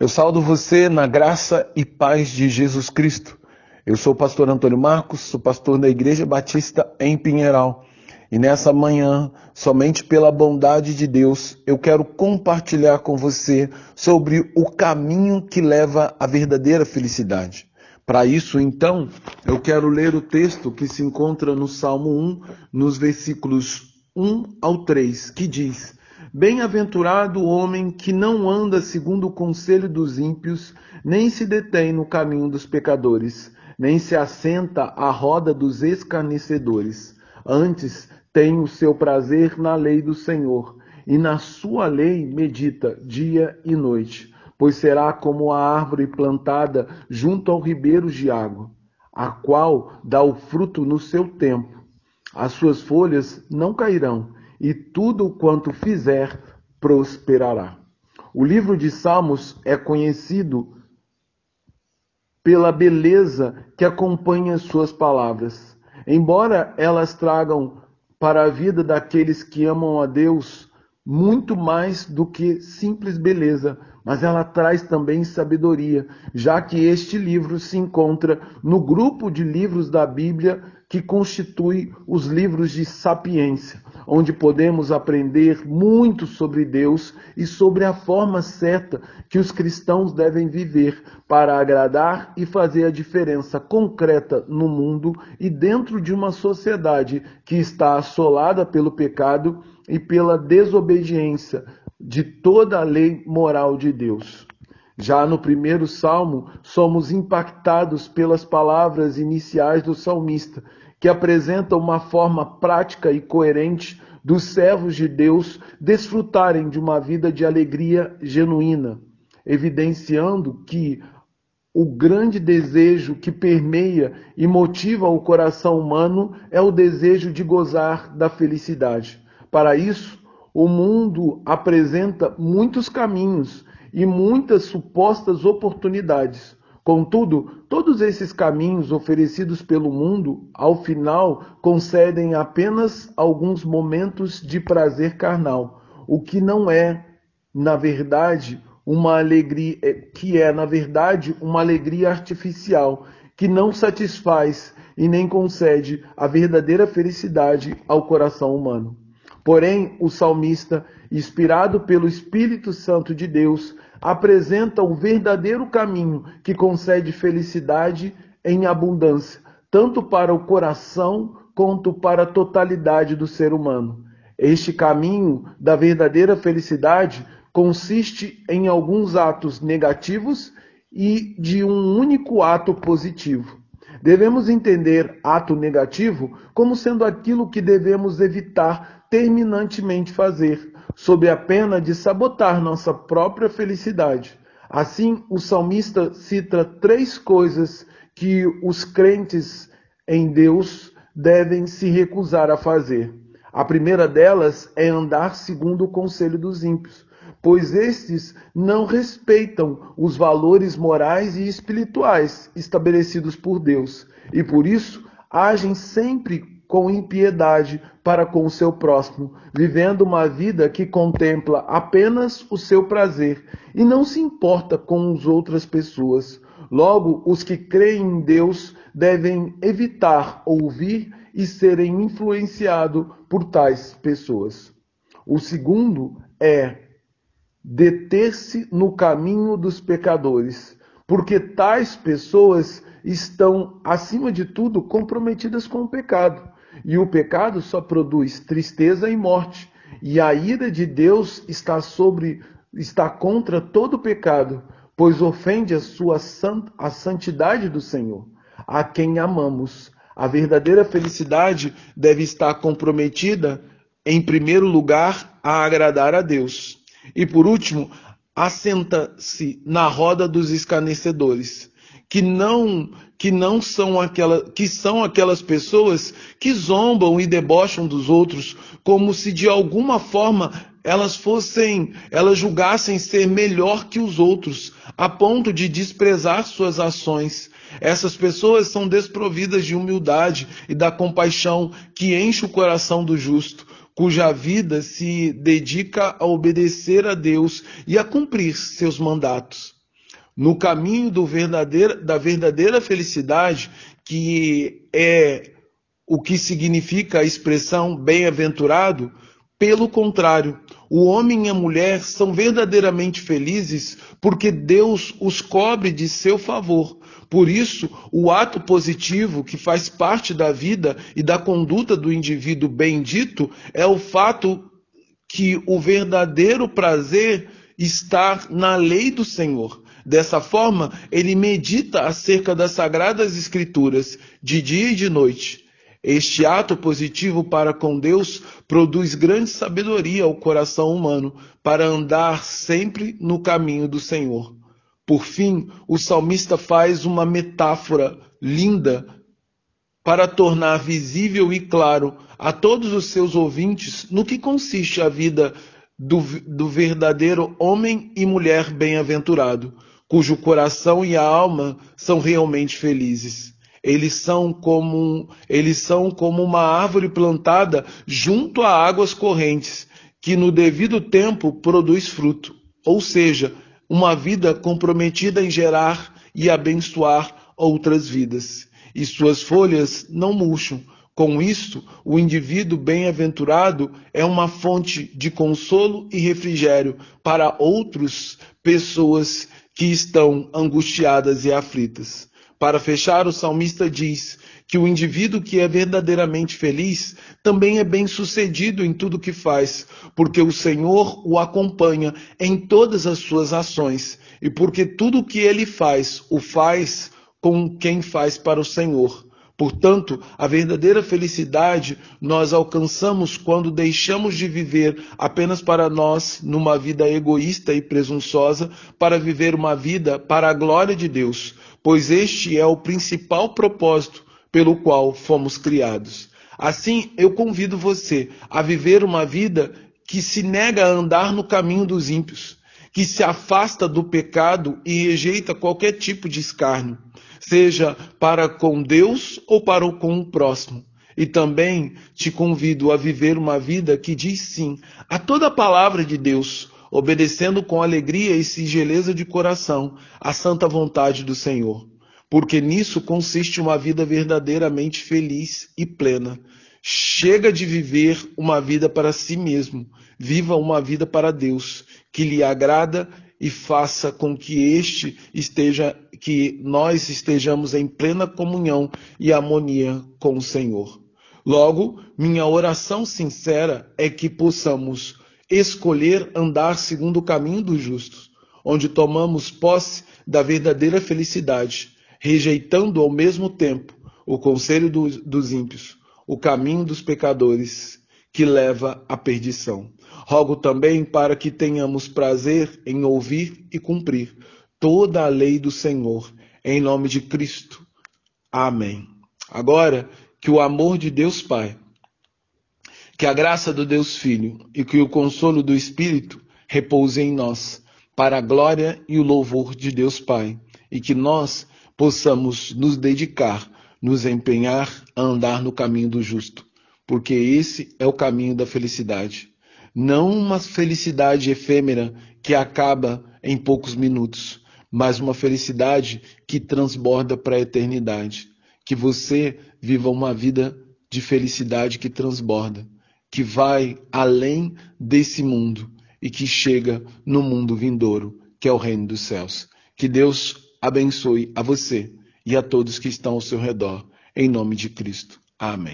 Eu saldo você na graça e paz de Jesus Cristo. Eu sou o pastor Antônio Marcos, sou pastor da Igreja Batista em Pinheiral. E nessa manhã, somente pela bondade de Deus, eu quero compartilhar com você sobre o caminho que leva à verdadeira felicidade. Para isso, então, eu quero ler o texto que se encontra no Salmo 1, nos versículos 1 ao 3, que diz: Bem-aventurado o homem que não anda segundo o conselho dos ímpios, nem se detém no caminho dos pecadores, nem se assenta à roda dos escarnecedores. Antes tem o seu prazer na lei do Senhor, e na sua lei medita dia e noite. Pois será como a árvore plantada junto ao ribeiro de água, a qual dá o fruto no seu tempo. As suas folhas não cairão e tudo quanto fizer prosperará. O livro de Salmos é conhecido pela beleza que acompanha suas palavras. Embora elas tragam para a vida daqueles que amam a Deus muito mais do que simples beleza, mas ela traz também sabedoria, já que este livro se encontra no grupo de livros da Bíblia que constitui os livros de sapiência, onde podemos aprender muito sobre Deus e sobre a forma certa que os cristãos devem viver para agradar e fazer a diferença concreta no mundo e dentro de uma sociedade que está assolada pelo pecado e pela desobediência de toda a lei moral de Deus. Já no primeiro salmo, somos impactados pelas palavras iniciais do salmista, que apresentam uma forma prática e coerente dos servos de Deus desfrutarem de uma vida de alegria genuína, evidenciando que o grande desejo que permeia e motiva o coração humano é o desejo de gozar da felicidade. Para isso, o mundo apresenta muitos caminhos e muitas supostas oportunidades. Contudo, todos esses caminhos oferecidos pelo mundo, ao final, concedem apenas alguns momentos de prazer carnal, o que não é, na verdade, uma alegria, é, que é, na verdade, uma alegria artificial, que não satisfaz e nem concede a verdadeira felicidade ao coração humano. Porém, o salmista, inspirado pelo Espírito Santo de Deus, apresenta o verdadeiro caminho que concede felicidade em abundância, tanto para o coração quanto para a totalidade do ser humano. Este caminho da verdadeira felicidade consiste em alguns atos negativos e de um único ato positivo. Devemos entender ato negativo como sendo aquilo que devemos evitar terminantemente fazer, sob a pena de sabotar nossa própria felicidade. Assim, o salmista cita três coisas que os crentes em Deus devem se recusar a fazer. A primeira delas é andar segundo o conselho dos ímpios, pois estes não respeitam os valores morais e espirituais estabelecidos por Deus e por isso agem sempre com impiedade para com o seu próximo, vivendo uma vida que contempla apenas o seu prazer e não se importa com as outras pessoas. Logo, os que creem em Deus devem evitar ouvir e serem influenciados por tais pessoas. O segundo é deter-se no caminho dos pecadores, porque tais pessoas estão, acima de tudo, comprometidas com o pecado e o pecado só produz tristeza e morte. E a ira de Deus está sobre está contra todo pecado, pois ofende a sua a santidade do Senhor, a quem amamos. A verdadeira felicidade deve estar comprometida, em primeiro lugar, a agradar a Deus. E por último, assenta-se na roda dos escarnecedores que não que não são aquela, que são aquelas pessoas que zombam e debocham dos outros como se de alguma forma elas fossem, elas julgassem ser melhor que os outros, a ponto de desprezar suas ações. Essas pessoas são desprovidas de humildade e da compaixão que enche o coração do justo, cuja vida se dedica a obedecer a Deus e a cumprir seus mandatos. No caminho da verdadeira felicidade, que é o que significa a expressão bem-aventurado, pelo contrário, o homem e a mulher são verdadeiramente felizes porque Deus os cobre de seu favor. Por isso, o ato positivo que faz parte da vida e da conduta do indivíduo bendito é o fato que o verdadeiro prazer está na lei do Senhor. Dessa forma, ele medita acerca das sagradas escrituras de dia e de noite. Este ato positivo para com Deus produz grande sabedoria ao coração humano para andar sempre no caminho do Senhor. Por fim, o salmista faz uma metáfora linda para tornar visível e claro a todos os seus ouvintes no que consiste a vida do, do verdadeiro homem e mulher bem-aventurado, cujo coração e a alma são realmente felizes. Eles são como eles são como uma árvore plantada junto a águas correntes, que no devido tempo produz fruto, ou seja, uma vida comprometida em gerar e abençoar outras vidas e suas folhas não murcham. Com isto, o indivíduo bem-aventurado é uma fonte de consolo e refrigério para outras pessoas que estão angustiadas e aflitas. Para fechar, o salmista diz que o indivíduo que é verdadeiramente feliz também é bem-sucedido em tudo que faz, porque o Senhor o acompanha em todas as suas ações e porque tudo o que ele faz, o faz com quem faz para o Senhor. Portanto, a verdadeira felicidade nós alcançamos quando deixamos de viver apenas para nós, numa vida egoísta e presunçosa, para viver uma vida para a glória de Deus, pois este é o principal propósito pelo qual fomos criados. Assim, eu convido você a viver uma vida que se nega a andar no caminho dos ímpios, que se afasta do pecado e rejeita qualquer tipo de escárnio seja para com Deus ou para com o próximo. E também te convido a viver uma vida que diz sim a toda a palavra de Deus, obedecendo com alegria e singeleza de coração a santa vontade do Senhor. Porque nisso consiste uma vida verdadeiramente feliz e plena. Chega de viver uma vida para si mesmo, viva uma vida para Deus, que lhe agrada e faça com que este esteja, que nós estejamos em plena comunhão e harmonia com o Senhor. Logo, minha oração sincera é que possamos escolher andar segundo o caminho dos justos, onde tomamos posse da verdadeira felicidade, rejeitando ao mesmo tempo o conselho do, dos ímpios, o caminho dos pecadores, que leva à perdição. Rogo também para que tenhamos prazer em ouvir e cumprir toda a lei do Senhor, em nome de Cristo. Amém. Agora, que o amor de Deus Pai, que a graça do Deus Filho e que o consolo do Espírito repouse em nós, para a glória e o louvor de Deus Pai, e que nós possamos nos dedicar, nos empenhar a andar no caminho do justo, porque esse é o caminho da felicidade não uma felicidade efêmera que acaba em poucos minutos, mas uma felicidade que transborda para a eternidade. Que você viva uma vida de felicidade que transborda, que vai além desse mundo e que chega no mundo vindouro, que é o reino dos céus. Que Deus abençoe a você e a todos que estão ao seu redor, em nome de Cristo. Amém.